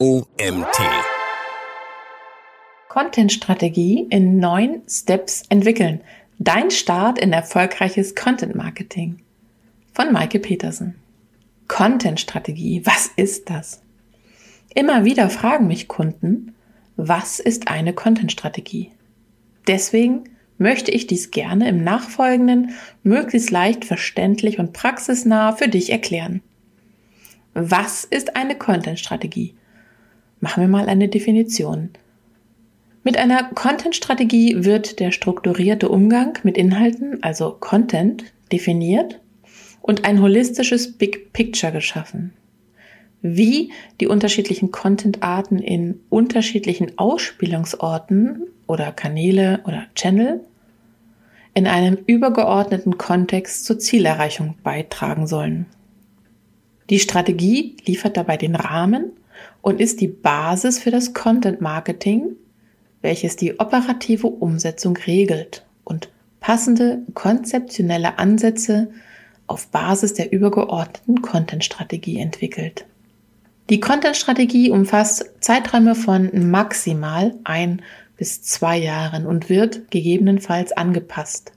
OMT. Content-Strategie in neun Steps entwickeln. Dein Start in erfolgreiches Content Marketing. Von Maike Petersen. Content-Strategie, was ist das? Immer wieder fragen mich Kunden, was ist eine Content-Strategie? Deswegen möchte ich dies gerne im Nachfolgenden möglichst leicht verständlich und praxisnah für dich erklären. Was ist eine Content-Strategie? Machen wir mal eine Definition. Mit einer Content-Strategie wird der strukturierte Umgang mit Inhalten, also Content, definiert und ein holistisches Big Picture geschaffen. Wie die unterschiedlichen Content-Arten in unterschiedlichen Ausspielungsorten oder Kanäle oder Channel in einem übergeordneten Kontext zur Zielerreichung beitragen sollen. Die Strategie liefert dabei den Rahmen und ist die Basis für das Content Marketing, welches die operative Umsetzung regelt und passende konzeptionelle Ansätze auf Basis der übergeordneten Content-Strategie entwickelt. Die Content-Strategie umfasst Zeiträume von maximal ein bis zwei Jahren und wird gegebenenfalls angepasst,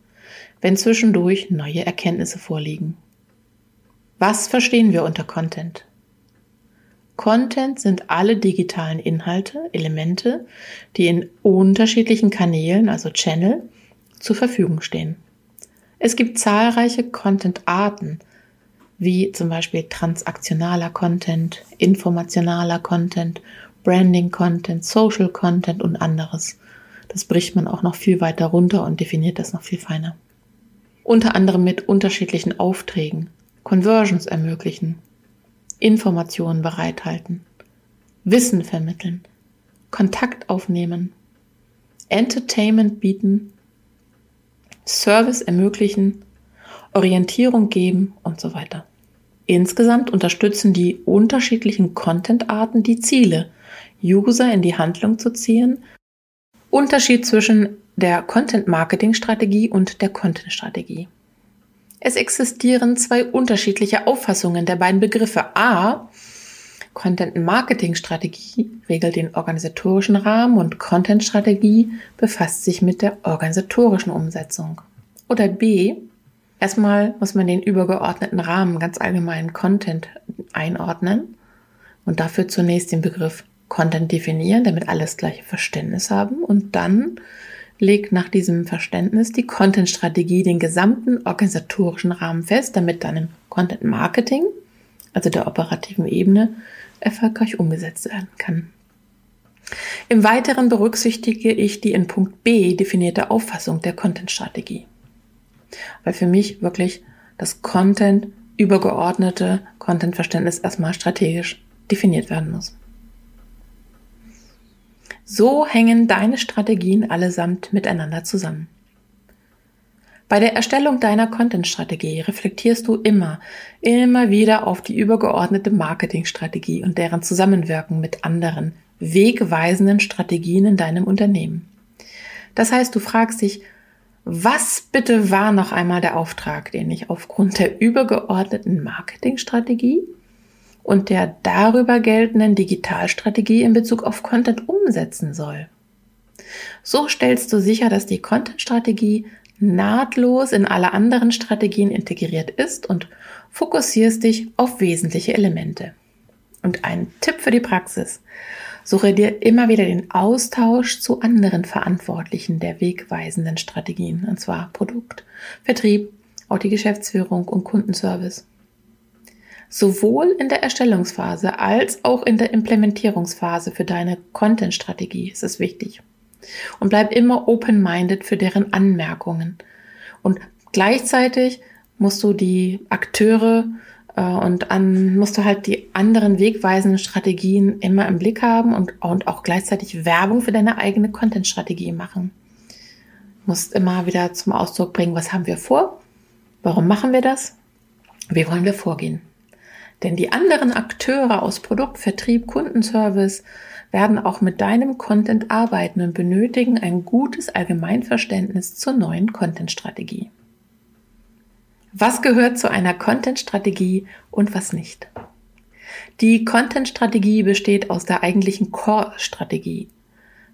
wenn zwischendurch neue Erkenntnisse vorliegen. Was verstehen wir unter Content? Content sind alle digitalen Inhalte, Elemente, die in unterschiedlichen Kanälen, also Channel, zur Verfügung stehen. Es gibt zahlreiche Content-Arten, wie zum Beispiel transaktionaler Content, informationaler Content, Branding-Content, Social-Content und anderes. Das bricht man auch noch viel weiter runter und definiert das noch viel feiner. Unter anderem mit unterschiedlichen Aufträgen, Conversions ermöglichen, Informationen bereithalten, Wissen vermitteln, Kontakt aufnehmen, Entertainment bieten, Service ermöglichen, Orientierung geben und so weiter. Insgesamt unterstützen die unterschiedlichen Content-Arten die Ziele, User in die Handlung zu ziehen. Unterschied zwischen der Content-Marketing-Strategie und der Content-Strategie. Es existieren zwei unterschiedliche Auffassungen der beiden Begriffe. A. Content Marketing Strategie regelt den organisatorischen Rahmen und Content Strategie befasst sich mit der organisatorischen Umsetzung. Oder B. Erstmal muss man den übergeordneten Rahmen ganz allgemein Content einordnen und dafür zunächst den Begriff Content definieren, damit alle das gleiche Verständnis haben und dann legt nach diesem Verständnis die Content-Strategie den gesamten organisatorischen Rahmen fest, damit dann im Content Marketing, also der operativen Ebene, erfolgreich umgesetzt werden kann. Im Weiteren berücksichtige ich die in Punkt B definierte Auffassung der Content-Strategie. Weil für mich wirklich das Content übergeordnete Content-Verständnis erstmal strategisch definiert werden muss. So hängen deine Strategien allesamt miteinander zusammen. Bei der Erstellung deiner Content-Strategie reflektierst du immer, immer wieder auf die übergeordnete Marketingstrategie und deren Zusammenwirken mit anderen, wegweisenden Strategien in deinem Unternehmen. Das heißt, du fragst dich, was bitte war noch einmal der Auftrag, den ich aufgrund der übergeordneten Marketingstrategie und der darüber geltenden Digitalstrategie in Bezug auf Content umsetzen soll. So stellst du sicher, dass die Content-Strategie nahtlos in alle anderen Strategien integriert ist und fokussierst dich auf wesentliche Elemente. Und ein Tipp für die Praxis. Suche dir immer wieder den Austausch zu anderen Verantwortlichen der wegweisenden Strategien, und zwar Produkt, Vertrieb, auch die Geschäftsführung und Kundenservice. Sowohl in der Erstellungsphase als auch in der Implementierungsphase für deine Content-Strategie ist es wichtig. Und bleib immer open-minded für deren Anmerkungen. Und gleichzeitig musst du die Akteure äh, und an, musst du halt die anderen wegweisenden Strategien immer im Blick haben und, und auch gleichzeitig Werbung für deine eigene Content-Strategie machen. Du musst immer wieder zum Ausdruck bringen, was haben wir vor? Warum machen wir das? Wie wollen wir vorgehen? Denn die anderen Akteure aus Produkt, Vertrieb, Kundenservice werden auch mit deinem Content arbeiten und benötigen ein gutes Allgemeinverständnis zur neuen Content-Strategie. Was gehört zu einer Content-Strategie und was nicht? Die Content-Strategie besteht aus der eigentlichen Core-Strategie,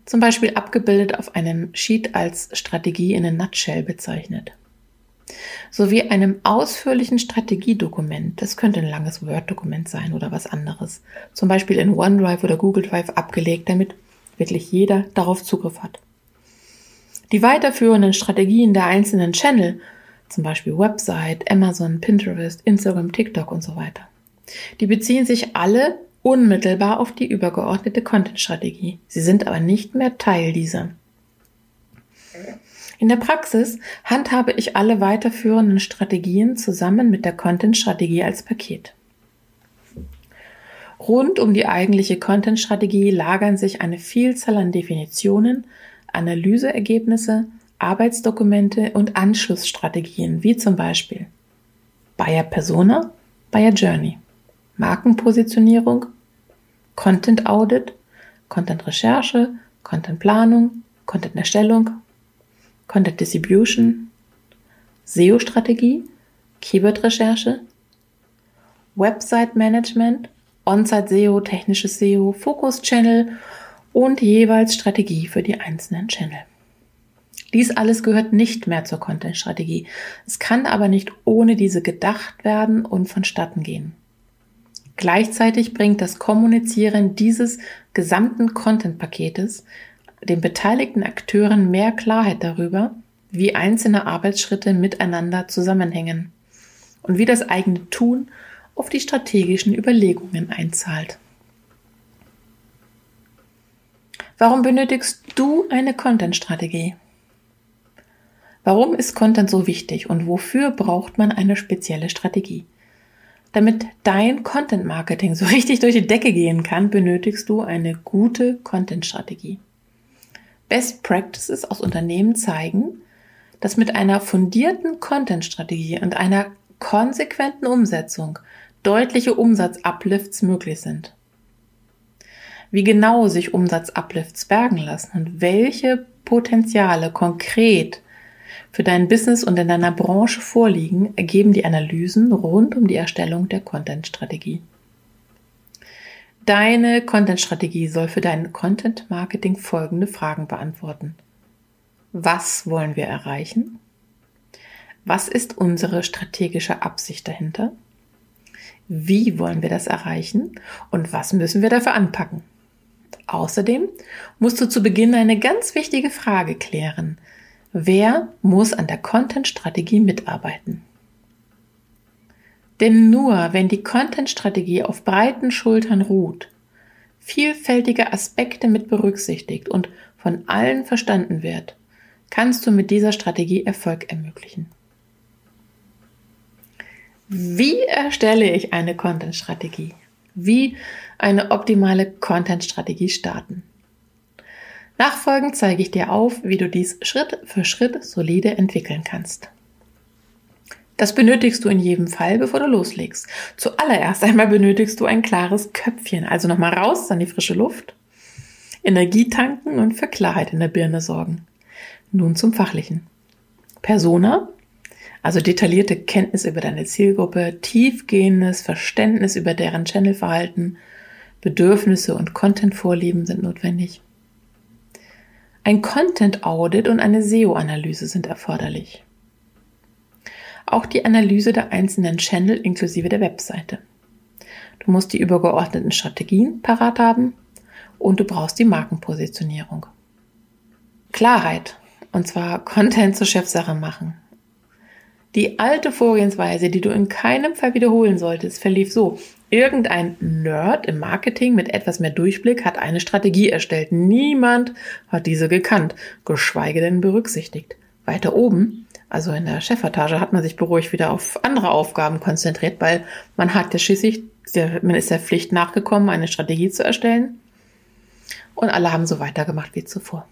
zum Beispiel abgebildet auf einem Sheet als Strategie in a Nutshell bezeichnet, sowie einem ausführlichen Strategiedokument, das könnte ein langes Word-Dokument sein oder was anderes, zum Beispiel in OneDrive oder Google Drive abgelegt, damit wirklich jeder darauf Zugriff hat. Die weiterführenden Strategien der einzelnen Channel, zum Beispiel Website, Amazon, Pinterest, Instagram, TikTok und so weiter, die beziehen sich alle unmittelbar auf die übergeordnete Content-Strategie. Sie sind aber nicht mehr Teil dieser. In der Praxis handhabe ich alle weiterführenden Strategien zusammen mit der Content-Strategie als Paket. Rund um die eigentliche Content-Strategie lagern sich eine Vielzahl an Definitionen, Analyseergebnisse, Arbeitsdokumente und Anschlussstrategien, wie zum Beispiel Buyer Persona, Buyer Journey, Markenpositionierung, Content Audit, Content Recherche, Content Planung, Content Erstellung, Content Distribution, SEO-Strategie, Keyword-Recherche, Website-Management, On-Site-SEO, technisches SEO, Fokus-Channel und jeweils Strategie für die einzelnen Channel. Dies alles gehört nicht mehr zur Content-Strategie. Es kann aber nicht ohne diese gedacht werden und vonstatten gehen. Gleichzeitig bringt das Kommunizieren dieses gesamten Content-Paketes den beteiligten Akteuren mehr Klarheit darüber, wie einzelne Arbeitsschritte miteinander zusammenhängen und wie das eigene Tun auf die strategischen Überlegungen einzahlt. Warum benötigst du eine Content-Strategie? Warum ist Content so wichtig und wofür braucht man eine spezielle Strategie? Damit dein Content Marketing so richtig durch die Decke gehen kann, benötigst du eine gute Content Strategie. Best Practices aus Unternehmen zeigen, dass mit einer fundierten Content Strategie und einer konsequenten Umsetzung deutliche Umsatzuplifts möglich sind. Wie genau sich Umsatzuplifts bergen lassen und welche Potenziale konkret für dein Business und in deiner Branche vorliegen, ergeben die Analysen rund um die Erstellung der Content-Strategie. Deine Content-Strategie soll für dein Content-Marketing folgende Fragen beantworten. Was wollen wir erreichen? Was ist unsere strategische Absicht dahinter? Wie wollen wir das erreichen? Und was müssen wir dafür anpacken? Außerdem musst du zu Beginn eine ganz wichtige Frage klären. Wer muss an der Content-Strategie mitarbeiten? Denn nur wenn die Content-Strategie auf breiten Schultern ruht, vielfältige Aspekte mit berücksichtigt und von allen verstanden wird, kannst du mit dieser Strategie Erfolg ermöglichen. Wie erstelle ich eine Content-Strategie? Wie eine optimale Content-Strategie starten? Nachfolgend zeige ich dir auf, wie du dies Schritt für Schritt solide entwickeln kannst. Das benötigst du in jedem Fall, bevor du loslegst. Zuallererst einmal benötigst du ein klares Köpfchen, also nochmal raus an die frische Luft, Energie tanken und für Klarheit in der Birne sorgen. Nun zum Fachlichen. Persona, also detaillierte Kenntnis über deine Zielgruppe, tiefgehendes Verständnis über deren Channelverhalten, Bedürfnisse und Content-Vorlieben sind notwendig. Ein Content Audit und eine SEO-Analyse sind erforderlich. Auch die Analyse der einzelnen Channel inklusive der Webseite. Du musst die übergeordneten Strategien parat haben und du brauchst die Markenpositionierung. Klarheit, und zwar Content zur Chefsache machen. Die alte Vorgehensweise, die du in keinem Fall wiederholen solltest, verlief so. Irgendein Nerd im Marketing mit etwas mehr Durchblick hat eine Strategie erstellt. Niemand hat diese gekannt, geschweige denn berücksichtigt. Weiter oben, also in der Chefetage, hat man sich beruhigt wieder auf andere Aufgaben konzentriert, weil man hat ja schließlich, man ist der Pflicht nachgekommen, eine Strategie zu erstellen. Und alle haben so weitergemacht wie zuvor.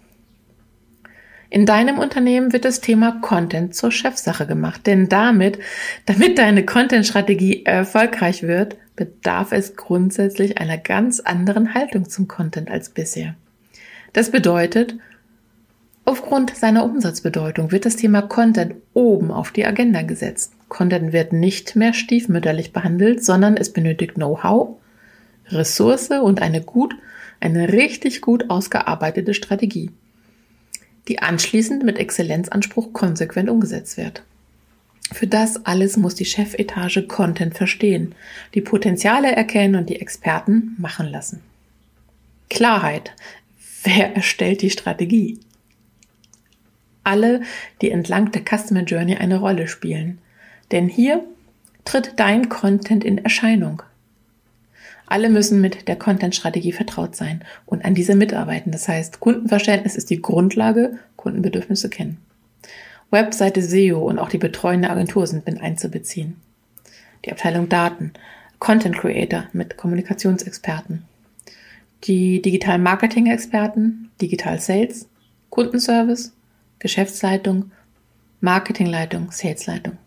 In deinem Unternehmen wird das Thema Content zur Chefsache gemacht, denn damit, damit deine Content-Strategie erfolgreich wird, bedarf es grundsätzlich einer ganz anderen Haltung zum Content als bisher. Das bedeutet, aufgrund seiner Umsatzbedeutung wird das Thema Content oben auf die Agenda gesetzt. Content wird nicht mehr stiefmütterlich behandelt, sondern es benötigt Know-how, Ressource und eine gut, eine richtig gut ausgearbeitete Strategie, die anschließend mit Exzellenzanspruch konsequent umgesetzt wird. Für das alles muss die Chefetage Content verstehen, die Potenziale erkennen und die Experten machen lassen. Klarheit. Wer erstellt die Strategie? Alle, die entlang der Customer Journey eine Rolle spielen. Denn hier tritt dein Content in Erscheinung. Alle müssen mit der Content-Strategie vertraut sein und an dieser mitarbeiten. Das heißt, Kundenverständnis ist die Grundlage, Kundenbedürfnisse kennen. Webseite SEO und auch die betreuende Agentur sind mit einzubeziehen. Die Abteilung Daten, Content Creator mit Kommunikationsexperten, die Digital Marketing Experten, Digital Sales, Kundenservice, Geschäftsleitung, Marketingleitung, Salesleitung.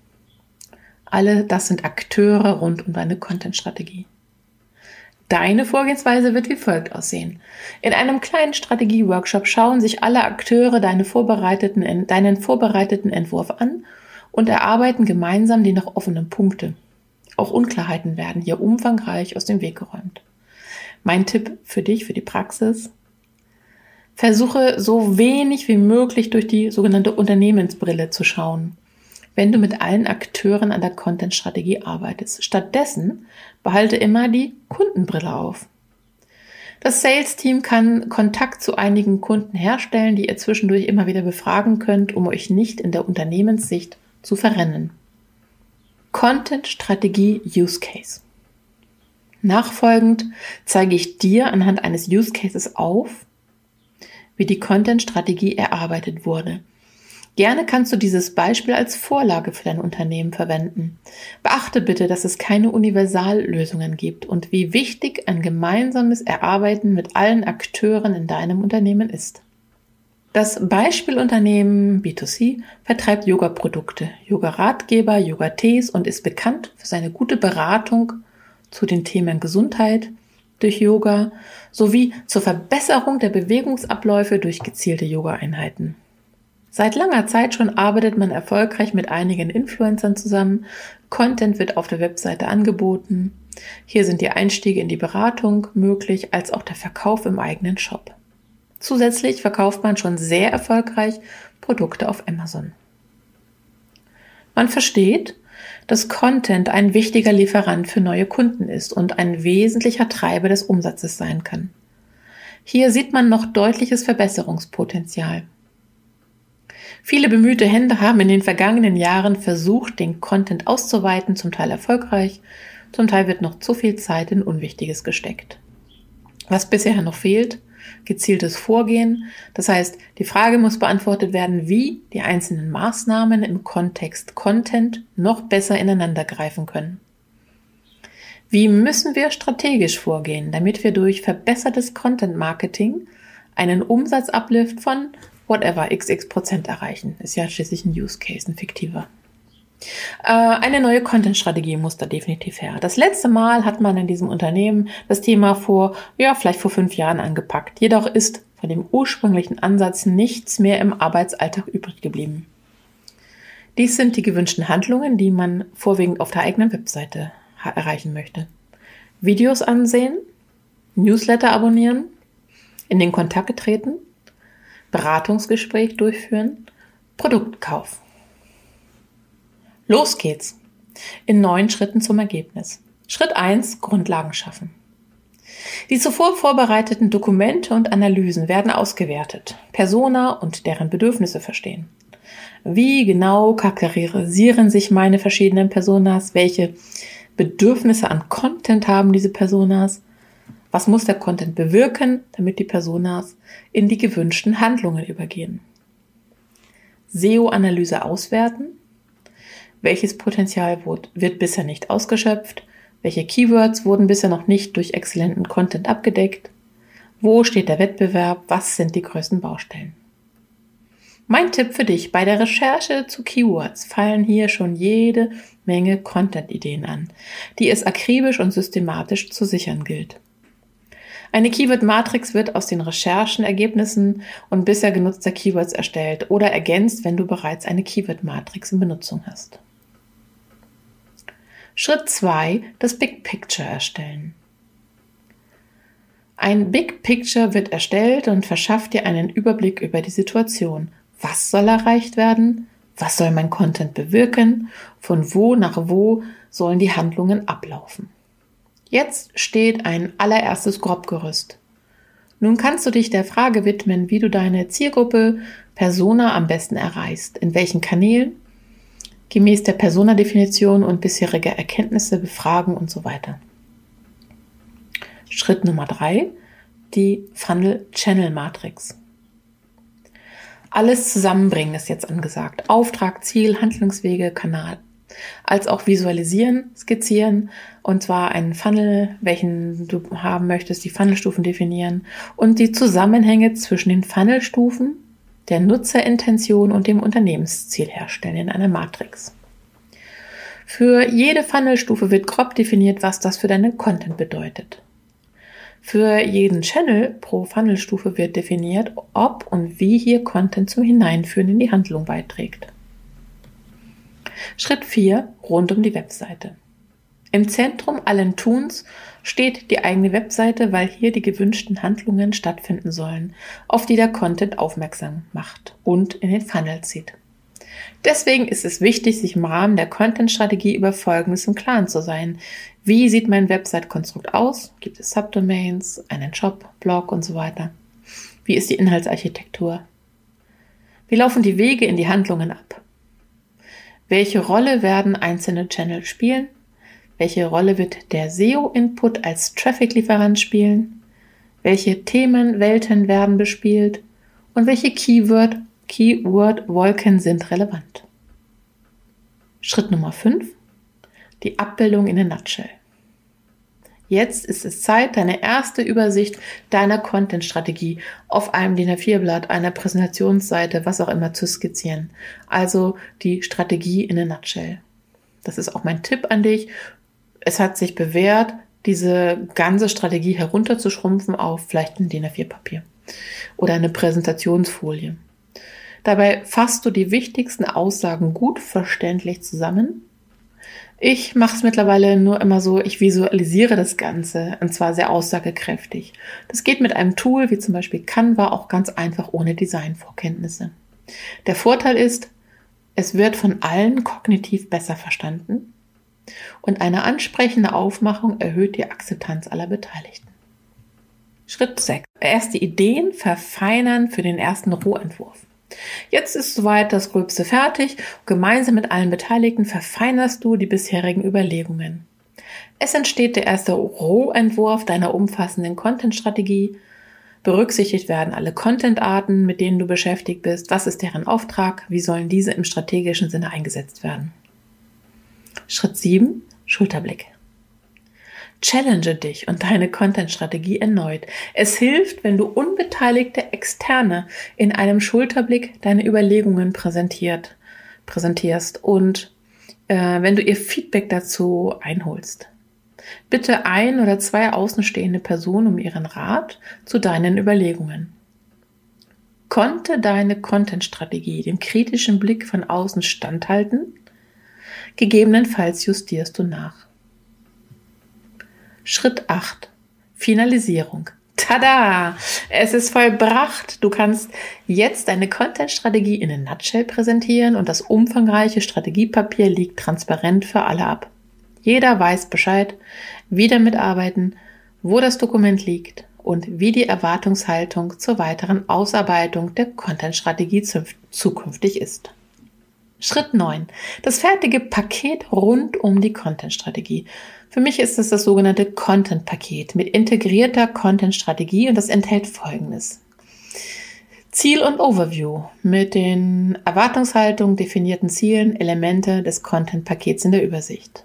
Alle das sind Akteure rund um deine Content-Strategie. Deine Vorgehensweise wird wie folgt aussehen. In einem kleinen Strategie-Workshop schauen sich alle Akteure deine vorbereiteten, deinen vorbereiteten Entwurf an und erarbeiten gemeinsam die noch offenen Punkte. Auch Unklarheiten werden hier umfangreich aus dem Weg geräumt. Mein Tipp für dich, für die Praxis. Versuche so wenig wie möglich durch die sogenannte Unternehmensbrille zu schauen wenn du mit allen Akteuren an der Content-Strategie arbeitest. Stattdessen behalte immer die Kundenbrille auf. Das Sales-Team kann Kontakt zu einigen Kunden herstellen, die ihr zwischendurch immer wieder befragen könnt, um euch nicht in der Unternehmenssicht zu verrennen. Content-Strategie Use Case. Nachfolgend zeige ich dir anhand eines Use Cases auf, wie die Content-Strategie erarbeitet wurde. Gerne kannst du dieses Beispiel als Vorlage für dein Unternehmen verwenden. Beachte bitte, dass es keine Universallösungen gibt und wie wichtig ein gemeinsames Erarbeiten mit allen Akteuren in deinem Unternehmen ist. Das Beispielunternehmen B2C vertreibt Yoga-Produkte, Yoga-Ratgeber, Yoga-Tees und ist bekannt für seine gute Beratung zu den Themen Gesundheit durch Yoga sowie zur Verbesserung der Bewegungsabläufe durch gezielte Yoga-Einheiten. Seit langer Zeit schon arbeitet man erfolgreich mit einigen Influencern zusammen. Content wird auf der Webseite angeboten. Hier sind die Einstiege in die Beratung möglich, als auch der Verkauf im eigenen Shop. Zusätzlich verkauft man schon sehr erfolgreich Produkte auf Amazon. Man versteht, dass Content ein wichtiger Lieferant für neue Kunden ist und ein wesentlicher Treiber des Umsatzes sein kann. Hier sieht man noch deutliches Verbesserungspotenzial. Viele bemühte Hände haben in den vergangenen Jahren versucht, den Content auszuweiten, zum Teil erfolgreich, zum Teil wird noch zu viel Zeit in Unwichtiges gesteckt. Was bisher noch fehlt, gezieltes Vorgehen. Das heißt, die Frage muss beantwortet werden, wie die einzelnen Maßnahmen im Kontext Content noch besser ineinander greifen können. Wie müssen wir strategisch vorgehen, damit wir durch verbessertes Content Marketing einen Umsatzuplift von whatever, xx Prozent erreichen. Ist ja schließlich ein Use Case, ein fiktiver. Äh, eine neue Content-Strategie muss da definitiv her. Das letzte Mal hat man in diesem Unternehmen das Thema vor, ja, vielleicht vor fünf Jahren angepackt. Jedoch ist von dem ursprünglichen Ansatz nichts mehr im Arbeitsalltag übrig geblieben. Dies sind die gewünschten Handlungen, die man vorwiegend auf der eigenen Webseite erreichen möchte. Videos ansehen, Newsletter abonnieren, in den Kontakt treten, Beratungsgespräch durchführen, Produktkauf. Los geht's. In neun Schritten zum Ergebnis. Schritt eins: Grundlagen schaffen. Die zuvor vorbereiteten Dokumente und Analysen werden ausgewertet, Persona und deren Bedürfnisse verstehen. Wie genau charakterisieren sich meine verschiedenen Personas? Welche Bedürfnisse an Content haben diese Personas? Was muss der Content bewirken, damit die Personas in die gewünschten Handlungen übergehen? SEO-Analyse auswerten. Welches Potenzial wird bisher nicht ausgeschöpft? Welche Keywords wurden bisher noch nicht durch exzellenten Content abgedeckt? Wo steht der Wettbewerb? Was sind die größten Baustellen? Mein Tipp für dich, bei der Recherche zu Keywords fallen hier schon jede Menge Content-Ideen an, die es akribisch und systematisch zu sichern gilt. Eine Keyword-Matrix wird aus den Recherchenergebnissen und bisher genutzter Keywords erstellt oder ergänzt, wenn du bereits eine Keyword-Matrix in Benutzung hast. Schritt 2. Das Big Picture erstellen. Ein Big Picture wird erstellt und verschafft dir einen Überblick über die Situation. Was soll erreicht werden? Was soll mein Content bewirken? Von wo nach wo sollen die Handlungen ablaufen? Jetzt steht ein allererstes Grobgerüst. Nun kannst du dich der Frage widmen, wie du deine Zielgruppe Persona am besten erreichst, in welchen Kanälen, gemäß der Persona-Definition und bisheriger Erkenntnisse befragen und so weiter. Schritt Nummer drei, die Funnel Channel Matrix. Alles zusammenbringen ist jetzt angesagt. Auftrag, Ziel, Handlungswege, Kanal. Als auch visualisieren, skizzieren und zwar einen Funnel, welchen du haben möchtest, die Funnelstufen definieren und die Zusammenhänge zwischen den Funnelstufen, der Nutzerintention und dem Unternehmensziel herstellen in einer Matrix. Für jede Funnelstufe wird grob definiert, was das für deine Content bedeutet. Für jeden Channel pro Funnelstufe wird definiert, ob und wie hier Content zum Hineinführen in die Handlung beiträgt. Schritt 4. Rund um die Webseite. Im Zentrum allen Tuns steht die eigene Webseite, weil hier die gewünschten Handlungen stattfinden sollen, auf die der Content aufmerksam macht und in den Funnel zieht. Deswegen ist es wichtig, sich im Rahmen der Content-Strategie über Folgendes im Klaren zu sein. Wie sieht mein Website-Konstrukt aus? Gibt es Subdomains, einen Shop, Blog und so weiter? Wie ist die Inhaltsarchitektur? Wie laufen die Wege in die Handlungen ab? Welche Rolle werden einzelne Channel spielen? Welche Rolle wird der SEO-Input als Traffic-Lieferant spielen? Welche Themenwelten werden bespielt? Und welche Keyword Keyword-Wolken sind relevant. Schritt Nummer 5. Die Abbildung in a Nutshell. Jetzt ist es Zeit, deine erste Übersicht deiner Content-Strategie auf einem DIN A4-Blatt, einer Präsentationsseite, was auch immer zu skizzieren. Also die Strategie in a Nutshell. Das ist auch mein Tipp an dich. Es hat sich bewährt, diese ganze Strategie herunterzuschrumpfen auf vielleicht ein DIN A4-Papier oder eine Präsentationsfolie. Dabei fasst du die wichtigsten Aussagen gut verständlich zusammen. Ich mache es mittlerweile nur immer so, ich visualisiere das Ganze und zwar sehr aussagekräftig. Das geht mit einem Tool wie zum Beispiel Canva auch ganz einfach ohne Designvorkenntnisse. Der Vorteil ist, es wird von allen kognitiv besser verstanden und eine ansprechende Aufmachung erhöht die Akzeptanz aller Beteiligten. Schritt 6. Erste Ideen verfeinern für den ersten Rohentwurf. Jetzt ist soweit das Gröbste fertig. Gemeinsam mit allen Beteiligten verfeinerst du die bisherigen Überlegungen. Es entsteht der erste Rohentwurf deiner umfassenden Content-Strategie. Berücksichtigt werden alle Content-Arten, mit denen du beschäftigt bist. Was ist deren Auftrag? Wie sollen diese im strategischen Sinne eingesetzt werden? Schritt 7. Schulterblick. Challenge dich und deine Content-Strategie erneut. Es hilft, wenn du unbeteiligte Externe in einem Schulterblick deine Überlegungen präsentiert, präsentierst und äh, wenn du ihr Feedback dazu einholst. Bitte ein oder zwei außenstehende Personen um ihren Rat zu deinen Überlegungen. Konnte deine Content-Strategie dem kritischen Blick von außen standhalten? Gegebenenfalls justierst du nach. Schritt 8. Finalisierung. Tada! Es ist vollbracht. Du kannst jetzt deine Content-Strategie in a Nutshell präsentieren und das umfangreiche Strategiepapier liegt transparent für alle ab. Jeder weiß Bescheid, wie damit arbeiten, wo das Dokument liegt und wie die Erwartungshaltung zur weiteren Ausarbeitung der Content-Strategie zukünftig ist. Schritt 9. Das fertige Paket rund um die Content-Strategie. Für mich ist es das sogenannte Content-Paket mit integrierter Content-Strategie und das enthält Folgendes. Ziel und Overview mit den Erwartungshaltungen, definierten Zielen, Elemente des Content-Pakets in der Übersicht.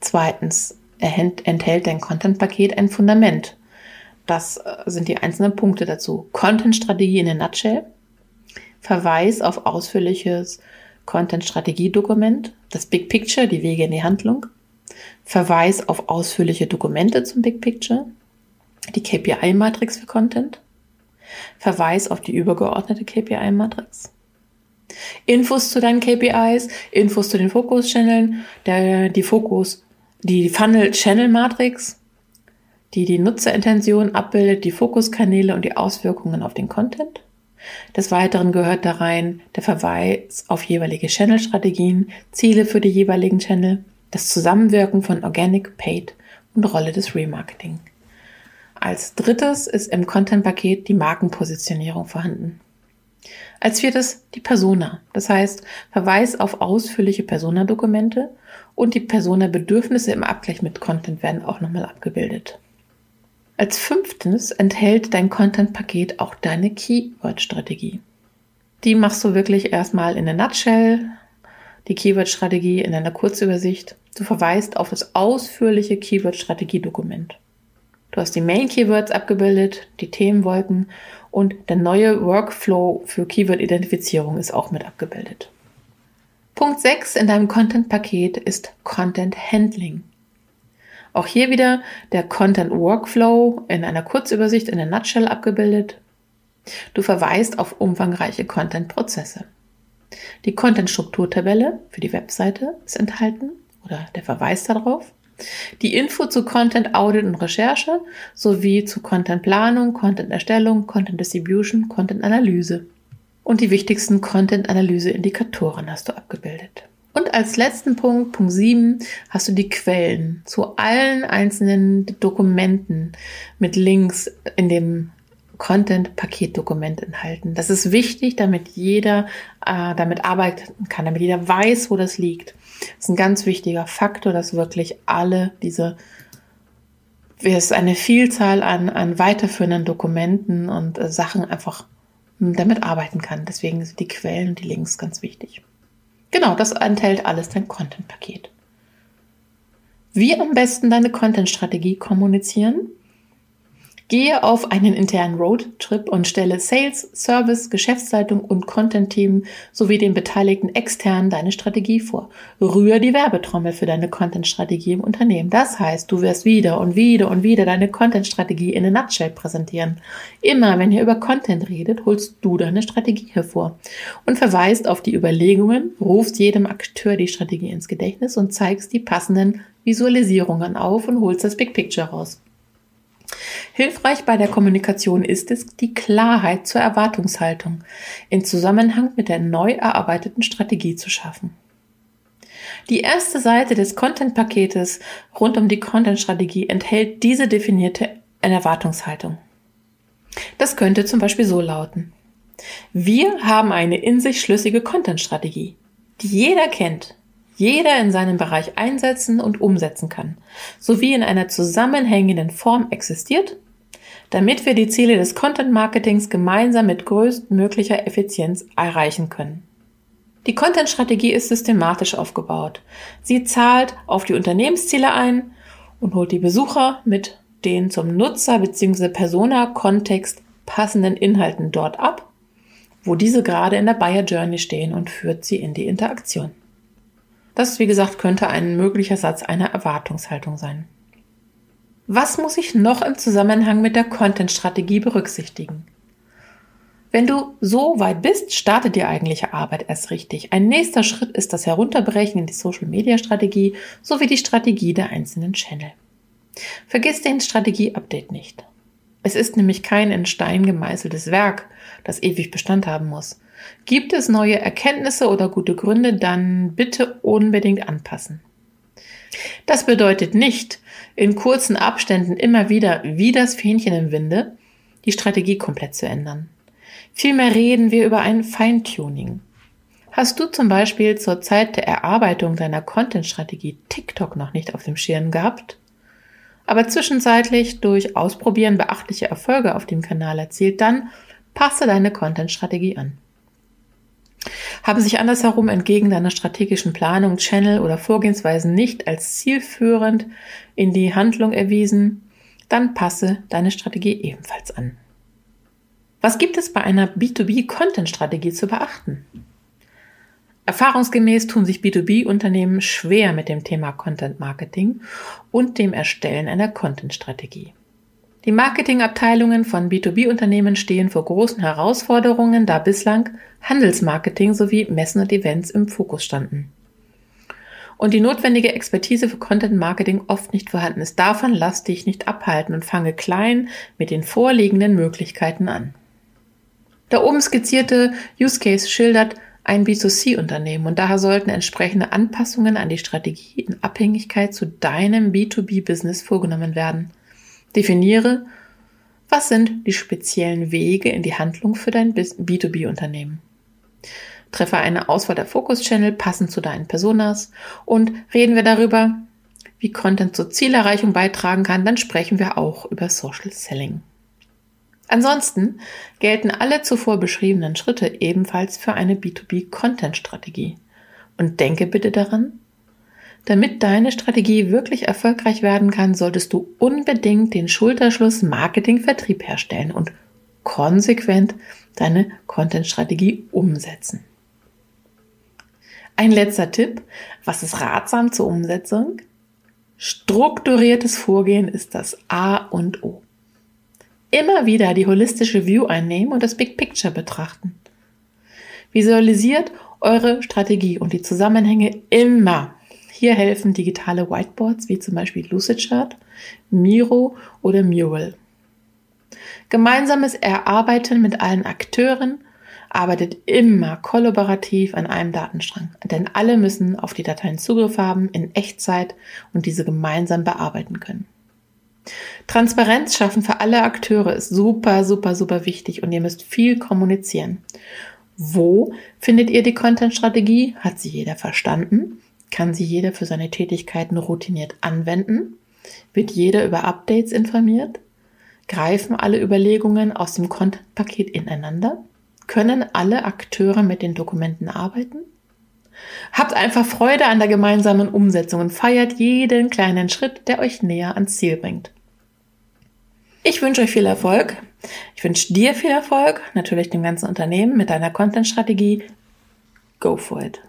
Zweitens enthält dein Content-Paket ein Fundament. Das äh, sind die einzelnen Punkte dazu. Content-Strategie in a nutshell, Verweis auf ausführliches Content-Strategiedokument, das Big Picture, die Wege in die Handlung, Verweis auf ausführliche Dokumente zum Big Picture, die KPI-Matrix für Content, Verweis auf die übergeordnete KPI-Matrix, Infos zu deinen KPIs, Infos zu den Fokus-Channeln, die Fokus, die Funnel-Channel-Matrix, die die Nutzerintention abbildet, die Fokuskanäle und die Auswirkungen auf den Content. Des Weiteren gehört da rein der Verweis auf jeweilige Channel-Strategien, Ziele für die jeweiligen Channel, das Zusammenwirken von Organic, Paid und Rolle des Remarketing. Als drittes ist im Content-Paket die Markenpositionierung vorhanden. Als viertes die Persona, das heißt Verweis auf ausführliche Persona-Dokumente und die Persona-Bedürfnisse im Abgleich mit Content werden auch nochmal abgebildet. Als fünftes enthält dein Content-Paket auch deine Keyword-Strategie. Die machst du wirklich erstmal in der Nutshell, die Keyword-Strategie in einer Kurzübersicht. Du verweist auf das ausführliche Keyword-Strategie-Dokument. Du hast die Main-Keywords abgebildet, die Themenwolken und der neue Workflow für Keyword-Identifizierung ist auch mit abgebildet. Punkt 6 in deinem Content-Paket ist Content Handling. Auch hier wieder der Content Workflow in einer Kurzübersicht in der Nutshell abgebildet. Du verweist auf umfangreiche Content-Prozesse. Die Content-Strukturtabelle für die Webseite ist enthalten oder der Verweis darauf. Die Info zu Content Audit und Recherche sowie zu Content Planung, Content Erstellung, Content Distribution, Content Analyse. Und die wichtigsten Content Analyse Indikatoren hast du abgebildet. Und als letzten Punkt, Punkt 7, hast du die Quellen zu allen einzelnen Dokumenten mit Links in dem Content-Paketdokument enthalten. Das ist wichtig, damit jeder äh, damit arbeiten kann, damit jeder weiß, wo das liegt. Das ist ein ganz wichtiger Faktor, dass wirklich alle diese es ist eine Vielzahl an, an weiterführenden Dokumenten und äh, Sachen einfach damit arbeiten kann. Deswegen sind die Quellen und die Links ganz wichtig. Genau, das enthält alles dein Content-Paket. Wie am besten deine Content-Strategie kommunizieren? Gehe auf einen internen Roadtrip und stelle Sales, Service, Geschäftsleitung und Content-Team sowie den Beteiligten extern deine Strategie vor. Rühr die Werbetrommel für deine Content-Strategie im Unternehmen. Das heißt, du wirst wieder und wieder und wieder deine Content-Strategie in a nutshell präsentieren. Immer wenn ihr über Content redet, holst du deine Strategie hervor und verweist auf die Überlegungen, rufst jedem Akteur die Strategie ins Gedächtnis und zeigst die passenden Visualisierungen auf und holst das Big Picture raus. Hilfreich bei der Kommunikation ist es, die Klarheit zur Erwartungshaltung in Zusammenhang mit der neu erarbeiteten Strategie zu schaffen. Die erste Seite des Content-Paketes rund um die Content-Strategie enthält diese definierte Erwartungshaltung. Das könnte zum Beispiel so lauten. Wir haben eine in sich schlüssige Content-Strategie, die jeder kennt jeder in seinem Bereich einsetzen und umsetzen kann, sowie in einer zusammenhängenden Form existiert, damit wir die Ziele des Content Marketings gemeinsam mit größtmöglicher Effizienz erreichen können. Die Content-Strategie ist systematisch aufgebaut. Sie zahlt auf die Unternehmensziele ein und holt die Besucher mit den zum Nutzer bzw. Persona-Kontext passenden Inhalten dort ab, wo diese gerade in der Buyer Journey stehen und führt sie in die Interaktion. Das, wie gesagt, könnte ein möglicher Satz einer Erwartungshaltung sein. Was muss ich noch im Zusammenhang mit der Content-Strategie berücksichtigen? Wenn du so weit bist, startet die eigentliche Arbeit erst richtig. Ein nächster Schritt ist das Herunterbrechen in die Social-Media-Strategie sowie die Strategie der einzelnen Channel. Vergiss den Strategie-Update nicht. Es ist nämlich kein in Stein gemeißeltes Werk, das ewig Bestand haben muss. Gibt es neue Erkenntnisse oder gute Gründe, dann bitte unbedingt anpassen. Das bedeutet nicht, in kurzen Abständen immer wieder wie das Fähnchen im Winde die Strategie komplett zu ändern. Vielmehr reden wir über ein Feintuning. Hast du zum Beispiel zur Zeit der Erarbeitung deiner Content-Strategie TikTok noch nicht auf dem Schirm gehabt, aber zwischenzeitlich durch Ausprobieren beachtliche Erfolge auf dem Kanal erzielt, dann passe deine Content-Strategie an. Haben sich andersherum entgegen deiner strategischen Planung Channel oder Vorgehensweisen nicht als zielführend in die Handlung erwiesen, dann passe deine Strategie ebenfalls an. Was gibt es bei einer B2B-Content-Strategie zu beachten? Erfahrungsgemäß tun sich B2B-Unternehmen schwer mit dem Thema Content Marketing und dem Erstellen einer Content-Strategie. Die Marketingabteilungen von B2B-Unternehmen stehen vor großen Herausforderungen, da bislang Handelsmarketing sowie Messen und Events im Fokus standen. und die notwendige Expertise für Content Marketing oft nicht vorhanden ist. Davon lass dich nicht abhalten und fange klein mit den vorliegenden Möglichkeiten an. Der oben skizzierte Use Case schildert ein B2C-Unternehmen und daher sollten entsprechende Anpassungen an die Strategie in Abhängigkeit zu deinem B2B-Business vorgenommen werden. Definiere, was sind die speziellen Wege in die Handlung für dein B2B-Unternehmen. Treffe eine Auswahl der Fokus-Channel passend zu deinen Personas und reden wir darüber, wie Content zur Zielerreichung beitragen kann, dann sprechen wir auch über Social Selling. Ansonsten gelten alle zuvor beschriebenen Schritte ebenfalls für eine B2B-Content-Strategie. Und denke bitte daran, damit deine Strategie wirklich erfolgreich werden kann, solltest du unbedingt den Schulterschluss Marketing-Vertrieb herstellen und konsequent deine Content-Strategie umsetzen. Ein letzter Tipp. Was ist ratsam zur Umsetzung? Strukturiertes Vorgehen ist das A und O. Immer wieder die holistische View einnehmen und das Big Picture betrachten. Visualisiert eure Strategie und die Zusammenhänge immer. Hier helfen digitale Whiteboards wie zum Beispiel Lucidchart, Miro oder Mural. Gemeinsames Erarbeiten mit allen Akteuren arbeitet immer kollaborativ an einem Datenstrang, denn alle müssen auf die Dateien Zugriff haben in Echtzeit und diese gemeinsam bearbeiten können. Transparenz schaffen für alle Akteure ist super, super, super wichtig und ihr müsst viel kommunizieren. Wo findet ihr die Content-Strategie? Hat sie jeder verstanden? Kann sie jeder für seine Tätigkeiten routiniert anwenden? Wird jeder über Updates informiert? Greifen alle Überlegungen aus dem Content-Paket ineinander? Können alle Akteure mit den Dokumenten arbeiten? Habt einfach Freude an der gemeinsamen Umsetzung und feiert jeden kleinen Schritt, der euch näher ans Ziel bringt. Ich wünsche euch viel Erfolg. Ich wünsche dir viel Erfolg, natürlich dem ganzen Unternehmen mit deiner Content-Strategie. Go for it.